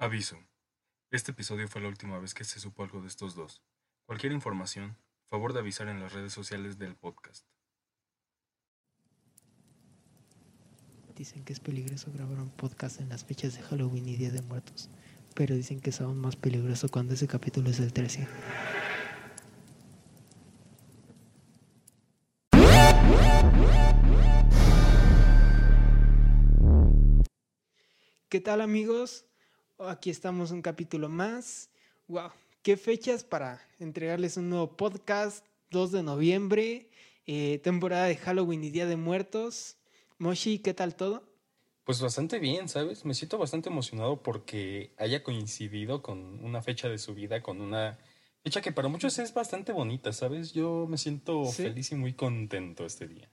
Aviso. Este episodio fue la última vez que se supo algo de estos dos. Cualquier información, favor de avisar en las redes sociales del podcast. Dicen que es peligroso grabar un podcast en las fechas de Halloween y Día de Muertos, pero dicen que es aún más peligroso cuando ese capítulo es el 13. ¿Qué tal amigos? Aquí estamos un capítulo más. Wow, qué fechas para entregarles un nuevo podcast. 2 de noviembre, eh, temporada de Halloween y Día de Muertos. Moshi, ¿qué tal todo? Pues bastante bien, ¿sabes? Me siento bastante emocionado porque haya coincidido con una fecha de su vida, con una fecha que para muchos es bastante bonita, ¿sabes? Yo me siento feliz y muy contento este día.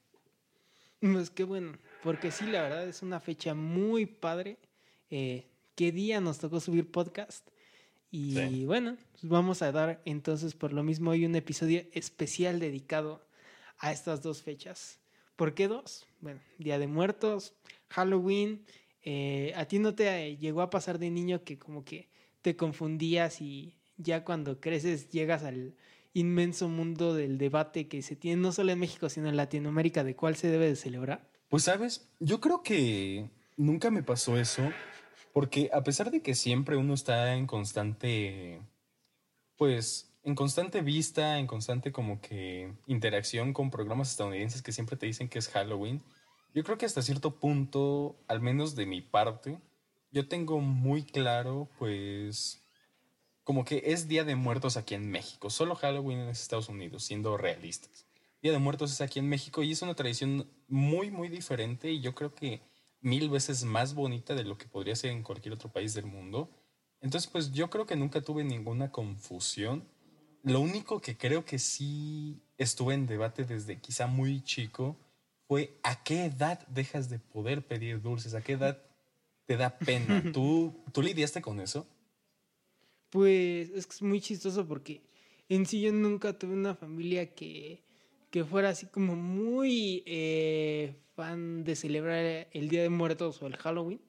Pues qué bueno, porque sí, la verdad es una fecha muy padre. Eh, ¿Qué día nos tocó subir podcast? Y bueno, pues vamos a dar entonces por lo mismo hoy un episodio especial dedicado a estas dos fechas. ¿Por qué dos? Bueno, Día de Muertos, Halloween. Eh, ¿A ti no te llegó a pasar de niño que como que te confundías y ya cuando creces llegas al inmenso mundo del debate que se tiene no solo en México, sino en Latinoamérica de cuál se debe de celebrar? Pues sabes, yo creo que nunca me pasó eso, porque a pesar de que siempre uno está en constante, pues, en constante vista, en constante como que interacción con programas estadounidenses que siempre te dicen que es Halloween, yo creo que hasta cierto punto, al menos de mi parte, yo tengo muy claro, pues, como que es Día de Muertos aquí en México. Solo Halloween en Estados Unidos, siendo realistas. Día de Muertos es aquí en México y es una tradición muy, muy diferente y yo creo que mil veces más bonita de lo que podría ser en cualquier otro país del mundo. Entonces, pues yo creo que nunca tuve ninguna confusión. Lo único que creo que sí estuve en debate desde quizá muy chico fue a qué edad dejas de poder pedir dulces, a qué edad te da pena. ¿Tú, ¿tú lidiaste con eso? Pues es que es muy chistoso porque en sí yo nunca tuve una familia que, que fuera así como muy eh, fan de celebrar el Día de Muertos o el Halloween.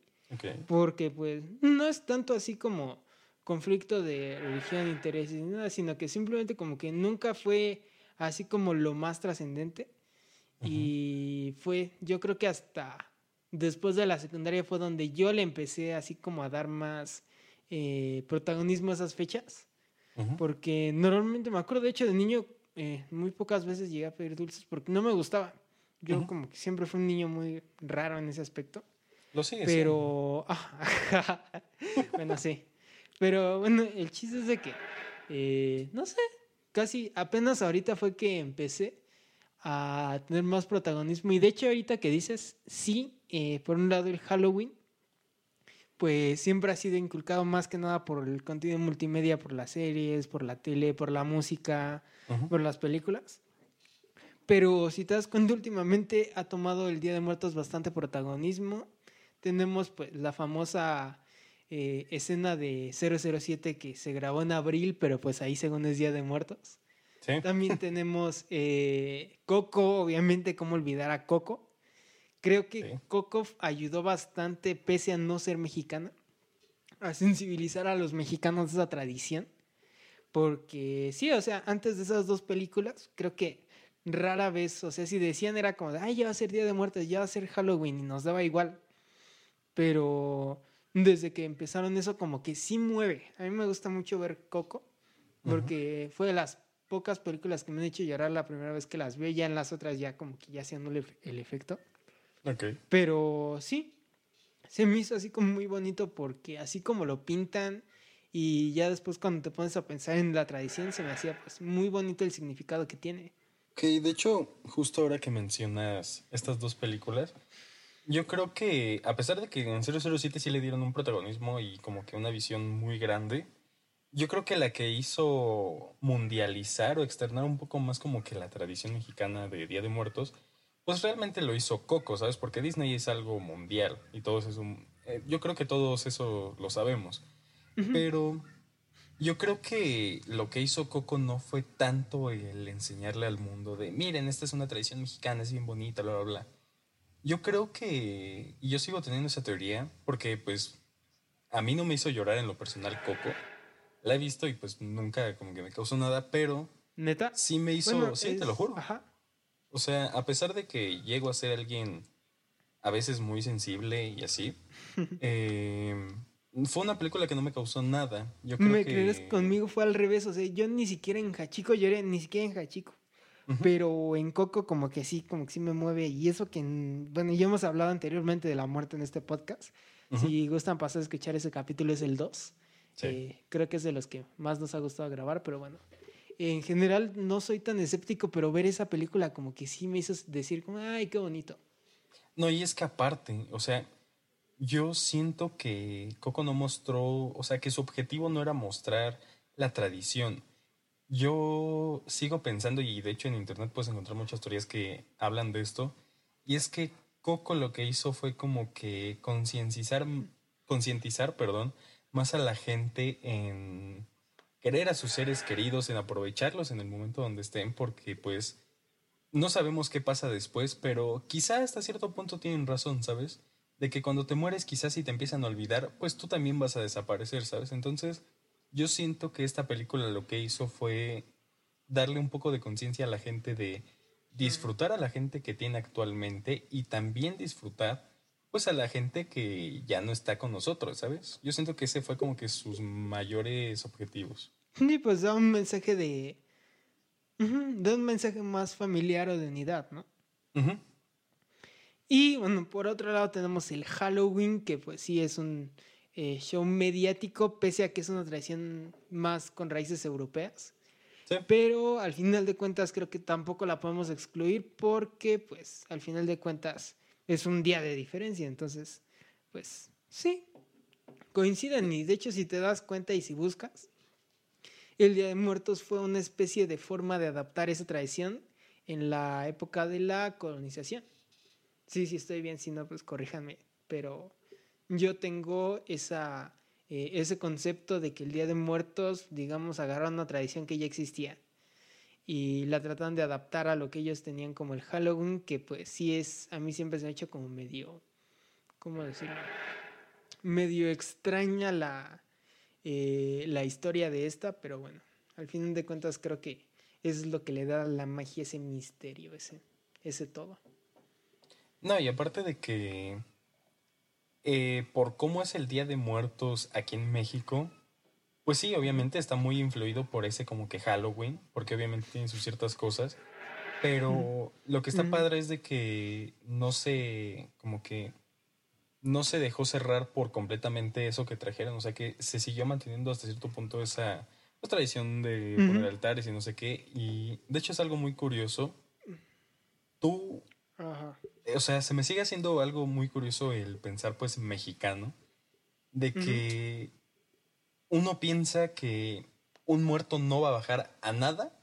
Porque pues no es tanto así como conflicto de religión, intereses, nada, sino que simplemente como que nunca fue así como lo más trascendente. Y fue, yo creo que hasta después de la secundaria fue donde yo le empecé así como a dar más eh, protagonismo a esas fechas. Porque normalmente me acuerdo, de hecho, de niño, eh, muy pocas veces llegué a pedir dulces porque no me gustaba. Yo como que siempre fui un niño muy raro en ese aspecto. Lo Pero, bueno, sí. Pero bueno, el chiste es de que, eh, no sé, casi apenas ahorita fue que empecé a tener más protagonismo. Y de hecho ahorita que dices, sí, eh, por un lado el Halloween, pues siempre ha sido inculcado más que nada por el contenido multimedia, por las series, por la tele, por la música, por las películas. Pero si te das cuenta, últimamente ha tomado el Día de Muertos bastante protagonismo. Tenemos pues la famosa eh, escena de 007 que se grabó en abril, pero pues ahí según es Día de Muertos. También tenemos eh, Coco, obviamente, cómo olvidar a Coco. Creo que Coco ayudó bastante, pese a no ser mexicana, a sensibilizar a los mexicanos de esa tradición. Porque sí, o sea, antes de esas dos películas, creo que rara vez, o sea, si decían era como, ay, ya va a ser Día de Muertos, ya va a ser Halloween y nos daba igual. Pero desde que empezaron eso como que sí mueve. A mí me gusta mucho ver Coco porque fue de las pocas películas que me han hecho llorar la primera vez que las veo, ya en las otras ya como que ya haciéndole el efecto. Okay. Pero sí, se me hizo así como muy bonito porque así como lo pintan y ya después cuando te pones a pensar en la tradición se me hacía pues muy bonito el significado que tiene. Ok, de hecho, justo ahora que mencionas estas dos películas, yo creo que a pesar de que en 007 sí le dieron un protagonismo y como que una visión muy grande, yo creo que la que hizo mundializar o externar un poco más como que la tradición mexicana de Día de Muertos, pues realmente lo hizo Coco, ¿sabes? Porque Disney es algo mundial y todos eso, eh, yo creo que todos eso lo sabemos. Pero yo creo que lo que hizo Coco no fue tanto el enseñarle al mundo de, miren, esta es una tradición mexicana, es bien bonita, bla, bla, bla. Yo creo que, y yo sigo teniendo esa teoría, porque pues a mí no me hizo llorar en lo personal Coco. La he visto y pues nunca como que me causó nada, pero... ¿Neta? Sí me hizo, sí, te lo juro. Ajá. O sea, a pesar de que llego a ser alguien a veces muy sensible y así, eh, fue una película que no me causó nada. Yo creo ¿Me que... crees? Conmigo fue al revés. O sea, yo ni siquiera en Hachico lloré, ni siquiera en Hachico. Pero en Coco como que sí, como que sí me mueve. Y eso que, bueno, ya hemos hablado anteriormente de la muerte en este podcast. Si gustan pasar a escuchar ese capítulo es el 2. Eh, creo que es de los que más nos ha gustado grabar, pero bueno. En general no soy tan escéptico, pero ver esa película como que sí me hizo decir como, ay, qué bonito. No, y es que aparte, o sea, yo siento que Coco no mostró, o sea, que su objetivo no era mostrar la tradición. Yo sigo pensando, y de hecho en internet puedes encontrar muchas teorías que hablan de esto, y es que Coco lo que hizo fue como que concientizar, concientizar, perdón, más a la gente en querer a sus seres queridos, en aprovecharlos en el momento donde estén, porque pues no sabemos qué pasa después, pero quizá hasta cierto punto tienen razón, ¿sabes? De que cuando te mueres quizás si te empiezan a olvidar, pues tú también vas a desaparecer, ¿sabes? Entonces yo siento que esta película lo que hizo fue darle un poco de conciencia a la gente de disfrutar a la gente que tiene actualmente y también disfrutar pues a la gente que ya no está con nosotros, ¿sabes? Yo siento que ese fue como que sus mayores objetivos. Sí, pues da un mensaje de da un mensaje más familiar o de unidad, ¿no? Y bueno, por otro lado tenemos el Halloween, que pues sí es un eh, show mediático, pese a que es una tradición más con raíces europeas. Pero al final de cuentas creo que tampoco la podemos excluir porque pues al final de cuentas es un día de diferencia. Entonces, pues sí, coinciden y de hecho si te das cuenta y si buscas, el Día de Muertos fue una especie de forma de adaptar esa tradición en la época de la colonización. Sí, sí, estoy bien, si no, pues corríjanme. Pero yo tengo esa, eh, ese concepto de que el Día de Muertos, digamos, agarraron una tradición que ya existía y la tratan de adaptar a lo que ellos tenían como el Halloween, que pues sí es, a mí siempre se ha hecho como medio, ¿cómo decirlo? Medio extraña la, eh, la historia de esta, pero bueno, al fin de cuentas creo que es lo que le da la magia, ese misterio, ese, ese todo. No, y aparte de que eh, por cómo es el Día de Muertos aquí en México, pues sí, obviamente está muy influido por ese como que Halloween, porque obviamente tiene sus ciertas cosas, pero lo que está padre es de que no se, como que no se dejó cerrar por completamente eso que trajeron, o sea que se siguió manteniendo hasta cierto punto esa pues, tradición de poner altares y no sé qué, y de hecho es algo muy curioso. Tú, o sea, se me sigue haciendo algo muy curioso el pensar pues mexicano, de que uno piensa que un muerto no va a bajar a nada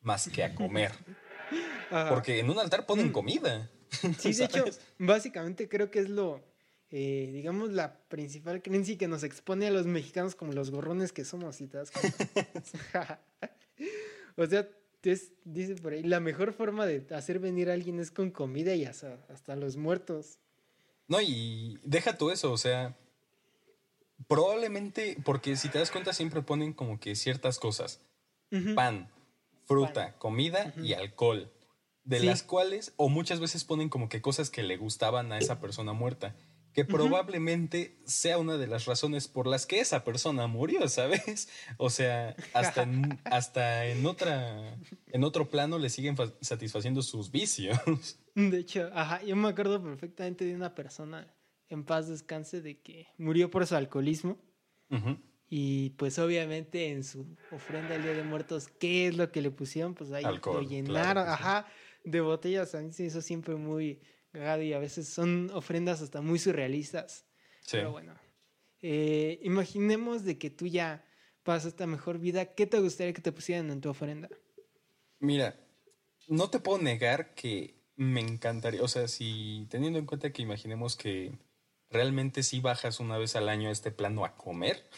más que a comer. Porque en un altar ponen mm. comida. Sí, de hecho, básicamente creo que es lo, eh, digamos, la principal creencia que nos expone a los mexicanos como los gorrones que somos, y te das o sea, dice por ahí, la mejor forma de hacer venir a alguien es con comida y hasta, hasta los muertos. No, y deja tú eso, o sea, probablemente, porque si te das cuenta siempre ponen como que ciertas cosas, pan, fruta, comida y alcohol, de las cuales, o muchas veces ponen como que cosas que le gustaban a esa persona muerta que probablemente sea una de las razones por las que esa persona murió, ¿sabes? O sea, hasta en, hasta en otra en otro plano le siguen satisfaciendo sus vicios. De hecho, ajá, yo me acuerdo perfectamente de una persona en paz descanse de que murió por su alcoholismo. Y pues obviamente en su ofrenda al Día de Muertos, ¿qué es lo que le pusieron? Pues ahí lo llenaron, ajá, de botellas. A mí se hizo siempre muy y a veces son ofrendas hasta muy surrealistas. Pero bueno, eh, imaginemos de que tú ya pasas esta mejor vida, ¿qué te gustaría que te pusieran en tu ofrenda? Mira, no te puedo negar que me encantaría, o sea, si teniendo en cuenta que imaginemos que realmente sí bajas una vez al año a este plano a comer,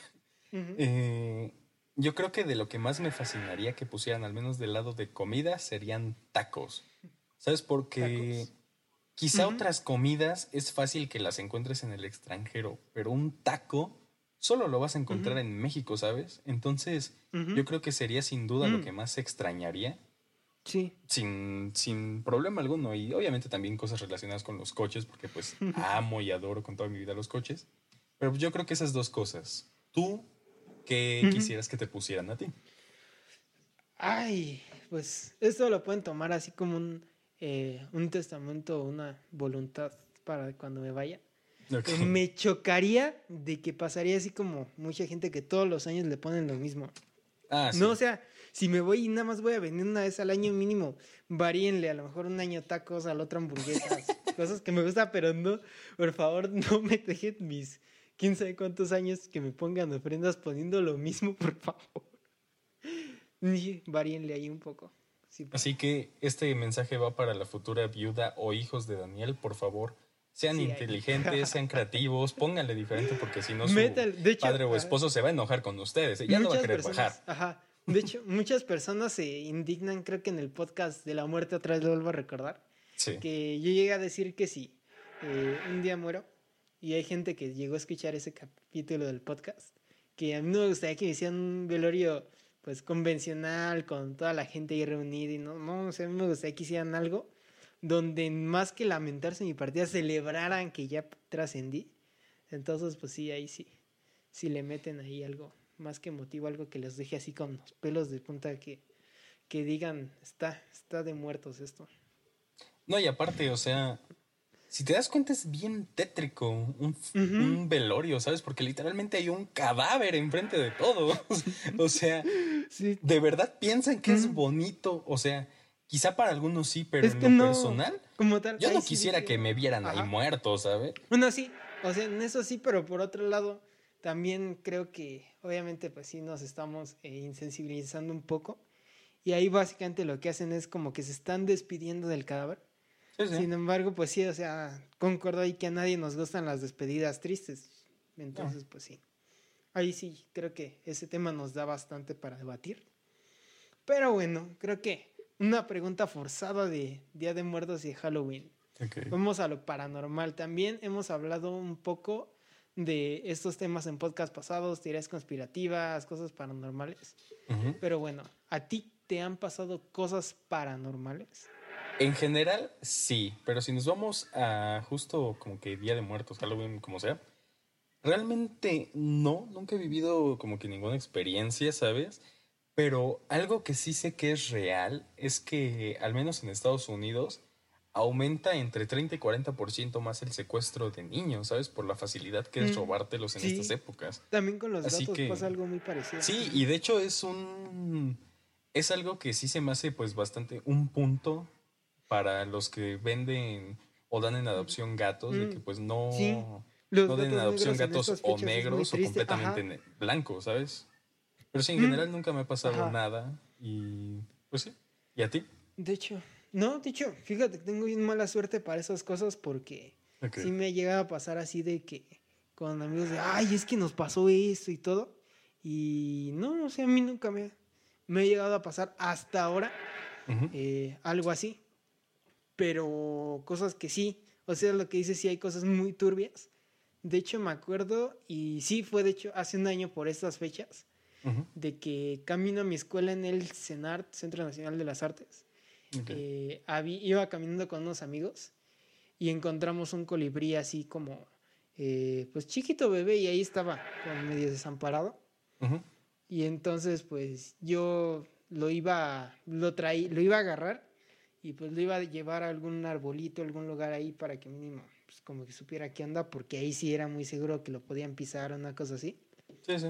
eh, yo creo que de lo que más me fascinaría que pusieran, al menos del lado de comida, serían tacos. ¿Sabes? Porque... Quizá otras comidas es fácil que las encuentres en el extranjero, pero un taco solo lo vas a encontrar en México, ¿sabes? Entonces, yo creo que sería sin duda lo Mm. que más extrañaría, Sí. sin, sin problema alguno. Y obviamente también cosas relacionadas con los coches, porque pues amo y adoro con toda mi vida los coches. Pero yo creo que esas dos cosas. ¿Tú qué quisieras que te pusieran a ti? Ay, pues esto lo pueden tomar así como un, eh, un testamento o una voluntad para cuando me vaya. Ok. Eh, Me chocaría de que pasaría así como mucha gente que todos los años le ponen lo mismo. Ah, sí. No, o sea, si me voy y nada más voy a venir una vez al año mínimo, varíenle, a lo mejor un año tacos, al otro hamburguesas, cosas que me gustan, pero no, por favor, no me dejen mis quién sabe cuántos años que me pongan ofrendas poniendo lo mismo, por favor. Varíenle ahí un poco. Sí, pues. Así que este mensaje va para la futura viuda o hijos de Daniel, por favor. Sean Sí, inteligentes, sean creativos, pónganle diferente porque si no su Métale- de hecho, padre o ah, esposo se va a enojar con ustedes. ¿eh? Ya no va a querer bajar. Ajá. De hecho, muchas personas se indignan, creo que en el podcast de la muerte otra vez lo vuelvo a recordar, Sí. que yo llegué a decir que si eh, un día muero y hay gente que llegó a escuchar ese capítulo del podcast, que a mí no me gustaría que me hicieran un velorio pues convencional con toda la gente ahí reunida y no, no, o sea, a mí me gustaría que hicieran algo donde más que lamentarse mi partida celebraran que ya trascendí. Entonces, pues sí, ahí sí, sí le meten ahí algo más que emotivo, algo que les deje así con los pelos de punta que, que digan, está, está de muertos esto. No, y aparte, o sea, si te das cuenta es bien tétrico un, velorio, ¿sabes? Porque literalmente hay un cadáver enfrente de todo. o sea, Sí, ¿de verdad piensan que es bonito? O sea, quizá para algunos sí, pero Es en que lo no, personal, como tal. yo no sí quisiera que me vieran Ajá. ahí muerto, ¿sabes? Bueno, sí, o sea, en eso sí, pero por otro lado, también creo que obviamente pues sí nos estamos eh, insensibilizando un poco. Y ahí básicamente lo que hacen es como que se están despidiendo del cadáver. Sí, sí. Sin embargo, pues sí, o sea, concuerdo ahí que a nadie nos gustan las despedidas tristes. Entonces, pues sí. Ahí sí, creo que ese tema nos da bastante para debatir. Pero bueno, creo que una pregunta forzada de Día de Muertos y de Halloween. Vamos a lo paranormal. También hemos hablado un poco de estos temas en podcast pasados, teorías conspirativas, cosas paranormales. Pero bueno, ¿a ti te han pasado cosas paranormales? En general, sí, pero si nos vamos a justo como que Día de Muertos, Halloween, como sea, realmente no, nunca he vivido como que ninguna experiencia, ¿sabes? Pero algo que sí sé que es real es que, al menos en Estados Unidos, aumenta entre 30 y 40% más el secuestro de niños, ¿sabes? Por la facilidad que es Mm, robártelos en sí. estas épocas. También con los Así gatos que- pasa algo muy parecido. Sí, y de hecho es un. Es algo que sí se me hace, pues, bastante un punto para los que venden o dan en adopción gatos, de Mm, que, pues, no. sí. No den en adopción en gatos o negros o completamente blancos, ¿sabes? Pero sí, en Mm, general nunca me ha pasado ajá. nada. Y pues sí. ¿Y a ti? De hecho, no, de hecho, fíjate que tengo bien mala suerte para esas cosas porque Ok. sí me llega a pasar así de que con amigos de, ay, es que nos pasó esto y todo. Y no, o sea, a mí nunca me, me ha llegado a pasar hasta ahora eh, algo así. Pero cosas que sí, o sea, lo que dice, sí hay cosas muy turbias. De hecho, me acuerdo, y sí fue de hecho hace un año por estas fechas, de que camino a mi escuela en el CENART, Centro Nacional de las Artes. Ok. Eh, iba caminando con unos amigos y encontramos un colibrí así como, eh, pues chiquito bebé y ahí estaba, medio desamparado. Y entonces pues yo lo iba, lo traí, lo iba a agarrar y pues lo iba a llevar a algún arbolito, algún lugar ahí para que mínimo, pues como que supiera qué onda, porque ahí sí era muy seguro que lo podían pisar o una cosa así. Sí, sí.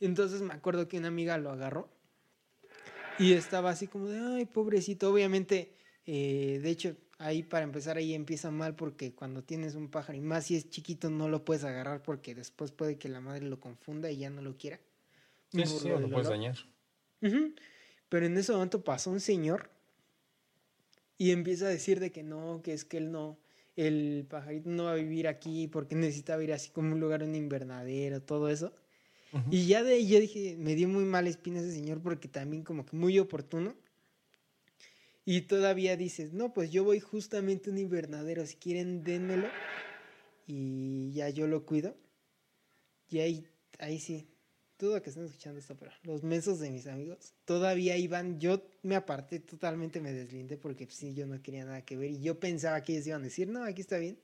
Entonces me acuerdo que una amiga lo agarró y estaba así como de, ay, pobrecito. Obviamente, eh, de hecho, ahí para empezar, ahí empieza mal porque cuando tienes un pájaro y más si es chiquito, no lo puedes agarrar porque después puede que la madre lo confunda y ya no lo quiera. Sí, sí, sí, lo puedes dañar. Ujú. Pero en ese momento pasó un señor y empieza a decir de que no, que es que él no, el pajarito no va a vivir aquí porque necesita ir así como un lugar, un invernadero, todo eso. Y ya de ahí yo dije, me dio muy mala espina ese señor porque también como que muy oportuno. Y todavía dices, no, pues yo voy justamente a un invernadero, si quieren dénmelo y ya yo lo cuido. Y ahí ahí sí, dudo que estén escuchando esto, pero los mesos de mis amigos todavía iban, yo me aparté totalmente, me deslindé porque pues, sí, yo no quería nada que ver y yo pensaba que ellos iban a decir, no, aquí está bien.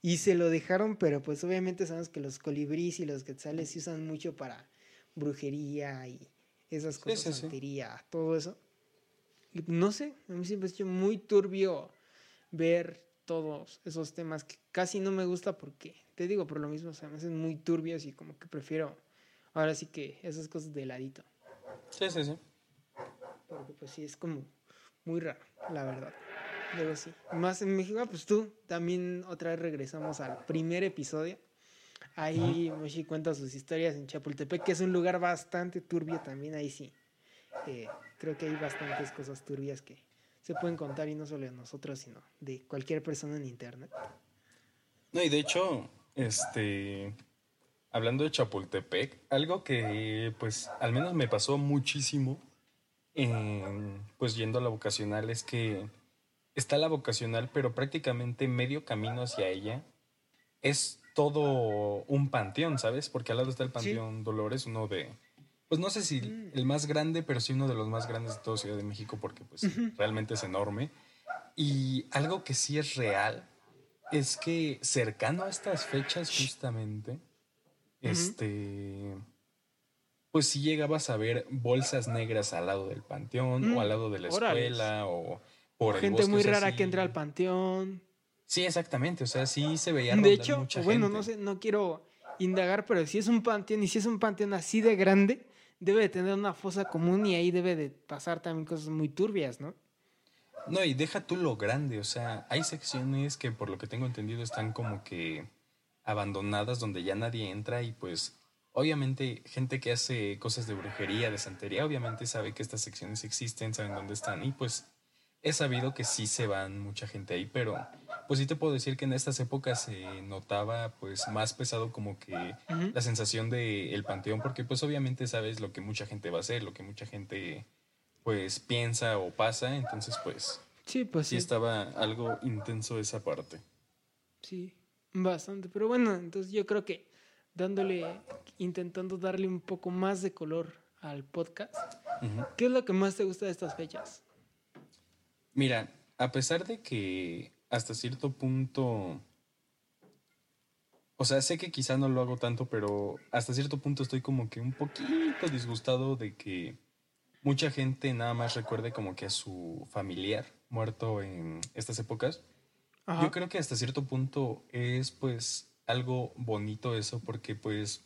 Y se lo dejaron, pero pues obviamente sabemos que los colibríes y los quetzales se usan mucho para brujería y esas cosas, santería, todo eso. Y no sé, a mí siempre ha sido muy turbio ver todos esos temas que casi no me gusta porque, te digo, por lo mismo, o sea, me hacen muy turbios y como que prefiero ahora sí que esas cosas de ladito. Sí, sí, sí. Porque pues sí, es como muy raro, la verdad. Pero sí. Más en México, pues tú también otra vez regresamos al primer episodio. Ahí Moshi cuenta sus historias en Chapultepec, que es un lugar bastante turbio también. Ahí sí. Eh, creo que hay bastantes cosas turbias que se pueden contar y no solo de nosotros, sino de cualquier persona en internet. No, y de hecho, este. Hablando de Chapultepec, algo que pues al menos me pasó muchísimo en, pues yendo a la vocacional es que está la vocacional, pero prácticamente medio camino hacia ella es todo un panteón, ¿sabes? Porque al lado está el Panteón Dolores, uno de, pues no sé si mm. el más grande, pero sí uno de los más grandes de toda Ciudad de México, porque pues realmente es enorme. Y algo que sí es real es que cercano a estas fechas justamente, este, pues si llegabas a ver bolsas negras al lado del panteón o mm, al lado de la escuela o Gente muy rara que entra al panteón. Sí, exactamente. O sea, sí se veía. De hecho, bueno, no sé, no quiero indagar, pero si es un panteón y si es un panteón así de grande, debe de tener una fosa común y ahí debe de pasar también cosas muy turbias, ¿no? No, y deja tú lo grande, o sea, hay secciones que por lo que tengo entendido están como que abandonadas donde ya nadie entra y pues obviamente gente que hace cosas de brujería, de santería, obviamente sabe que estas secciones existen, saben dónde están y pues he sabido que sí se van mucha gente ahí, pero pues sí te puedo decir que en estas épocas se notaba pues más pesado como que la sensación de el panteón, porque pues obviamente sabes lo que mucha gente va a hacer, lo que mucha gente pues piensa o pasa, entonces pues sí, pues sí, estaba algo intenso esa parte. Sí, bastante, pero bueno, entonces yo creo que dándole, intentando darle un poco más de color al podcast, ¿qué es lo que más te gusta de estas fechas? Mira, a pesar de que hasta cierto punto, o sea, sé que quizá no lo hago tanto, pero hasta cierto punto estoy como que un poquito disgustado de que mucha gente nada más recuerde como que a su familiar muerto en estas épocas. Yo creo que hasta cierto punto es pues algo bonito eso porque pues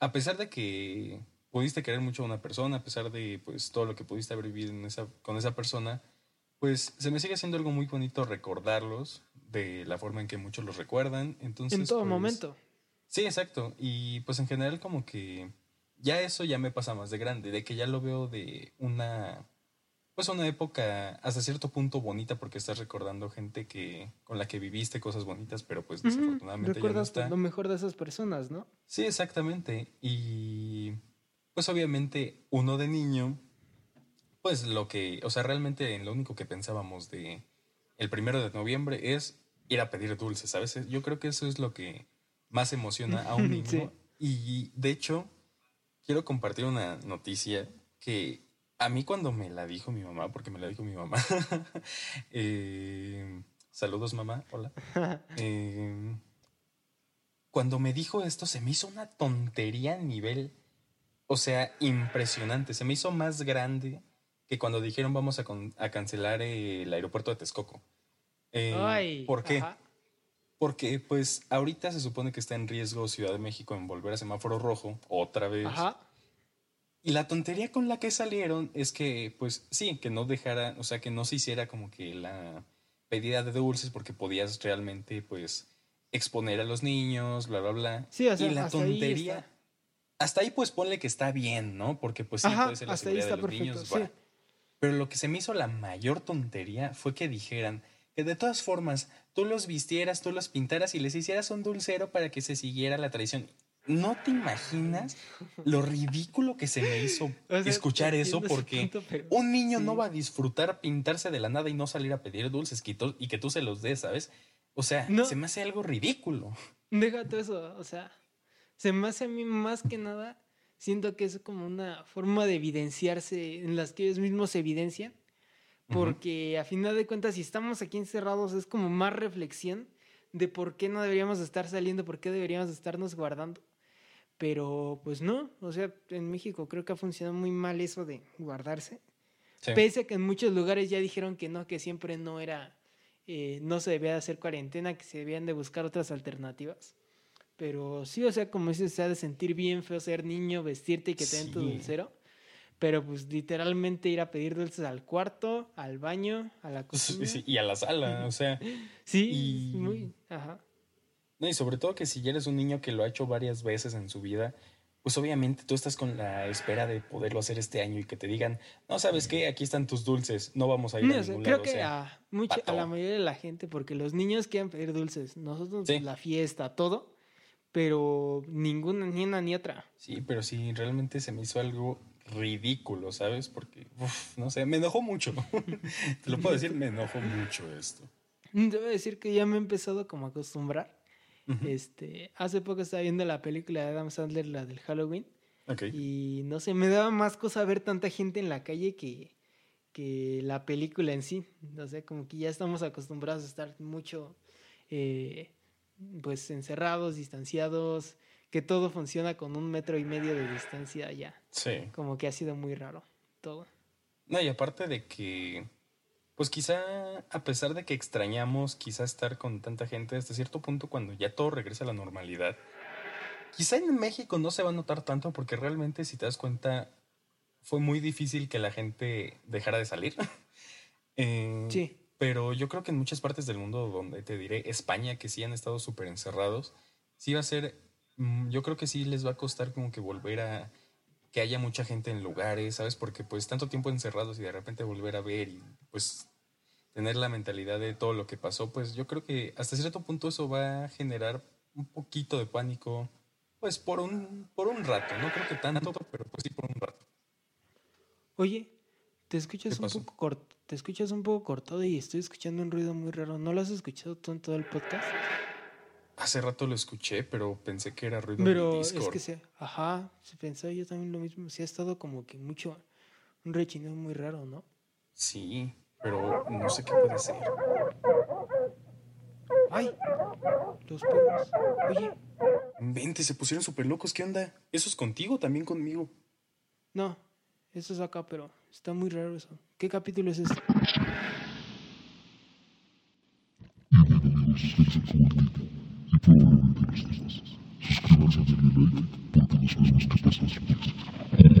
a pesar de que pudiste querer mucho a una persona, a pesar de pues todo lo que pudiste haber vivido en esa, con esa persona, pues se me sigue haciendo algo muy bonito recordarlos de la forma en que muchos los recuerdan. Entonces, en todo pues, momento. Sí, exacto. Y pues en general como que ya eso ya me pasa más de grande, de que ya lo veo de una, pues una época hasta cierto punto bonita porque estás recordando gente que con la que viviste cosas bonitas, pero pues desafortunadamente Recuerdas ya no está. lo mejor de esas personas, ¿no? Sí, exactamente. Y pues obviamente uno de niño pues lo que, o sea, realmente lo único que pensábamos de el primero de noviembre es ir a pedir dulces, ¿sabes? Yo creo que eso es lo que más emociona a un niño. Y de hecho, quiero compartir una noticia que a mí cuando me la dijo mi mamá, porque me la dijo mi mamá, eh, saludos mamá, hola. Eh, cuando me dijo esto se me hizo una tontería a nivel, o sea, impresionante, se me hizo más grande que cuando dijeron vamos a, cancelar el aeropuerto de Texcoco. Eh, ¿Por qué? Porque pues ahorita se supone que está en riesgo Ciudad de México en volver a semáforo rojo otra vez. Ajá. Y la tontería con la que salieron es que pues sí, que no dejara, o sea, que no se hiciera como que la pedida de dulces porque podías realmente pues exponer a los niños, bla, bla, bla. Sí, o sea, y la tontería... hasta ahí pues ponle que está bien, ¿no? Porque pues sí, puede ser la seguridad de los niños. Sí. Pero lo que se me hizo la mayor tontería fue que dijeran que de todas formas tú los vistieras, tú los pintaras y les hicieras un dulcero para que se siguiera la tradición. ¿No te imaginas lo ridículo que se me hizo escuchar eso? Porque un niño no va a disfrutar pintarse de la nada y no salir a pedir dulces y que tú se los des, ¿sabes? O sea, se me hace algo ridículo. Déjate eso, o sea, se me hace a mí más que nada, siento que es como una forma de evidenciarse en las que ellos mismos se evidencian, porque a final de cuentas, si estamos aquí encerrados, es como más reflexión de por qué no deberíamos estar saliendo, por qué deberíamos estarnos guardando. Pero pues no, o sea, en México creo que ha funcionado muy mal eso de guardarse. Pese a que en muchos lugares ya dijeron que no, que siempre no era, eh, no se debía hacer cuarentena, que se debían de buscar otras alternativas. Pero sí, o sea, como dices, se ha de sentir bien feo ser niño, vestirte y que te den tu dulcero. Pero pues literalmente ir a pedir dulces al cuarto, al baño, a la cocina. y a la sala, o sea. Sí, muy. Ajá. No, y sobre todo que si ya eres un niño que lo ha hecho varias veces en su vida, pues obviamente tú estás con la espera de poderlo hacer este año y que te digan, no, ¿sabes qué? Aquí están tus dulces, no vamos a ir a ningún Creo que a, mucha, a la mayoría de la gente, porque los niños quieren pedir dulces, nosotros la fiesta, todo, pero ninguna, ni una ni otra. Sí, pero sí, realmente se me hizo algo ridículo, ¿sabes? Porque, no sé, me enojó mucho. Te lo puedo decir, me enojó mucho esto. Debo decir que ya me he empezado como a acostumbrar. Este, hace poco estaba viendo la película de Adam Sandler, la del Halloween. Y no sé, me daba más cosa ver tanta gente en la calle que, que la película en sí. O sea, como que ya estamos acostumbrados a estar mucho, eh, pues, encerrados, distanciados, que todo funciona con un metro y medio de distancia ya. Sí. Como que ha sido muy raro todo. No, y aparte de que, pues quizá, a pesar de que extrañamos quizá estar con tanta gente hasta cierto punto cuando ya todo regresa a la normalidad, quizá en México no se va a notar tanto porque realmente si te das cuenta fue muy difícil que la gente dejara de salir. Eh, sí. Pero yo creo que en muchas partes del mundo, donde te diré España, que sí han estado súper encerrados, sí va a ser Mm, yo creo que sí les va a costar como que volver a que haya mucha gente en lugares, ¿sabes? Porque pues tanto tiempo encerrados y de repente volver a ver y pues tener la mentalidad de todo lo que pasó, pues yo creo que hasta cierto punto eso va a generar un poquito de pánico, pues por un, por un rato, no creo que tanto, pero pues sí por un rato. Oye, te escuchas un poco corto, te escuchas un poco cortado y estoy escuchando un ruido muy raro. ¿No lo has escuchado tú en todo el podcast? Hace rato lo escuché, pero pensé que era ruido pero es que se, ajá, se pensaba yo también lo mismo. Sí ha estado como que mucho, un rechineo muy raro, ¿no? Sí, pero no sé qué puede ser. ¡Ay! Los perros. Oye. Vente, se pusieron súper locos. ¿Qué onda? ¿Eso es contigo o también conmigo? No, eso es acá, pero está muy raro eso. ¿Qué capítulo es este? y probablemente los demás. Suscríbanse a like porque nos vemos que pasas por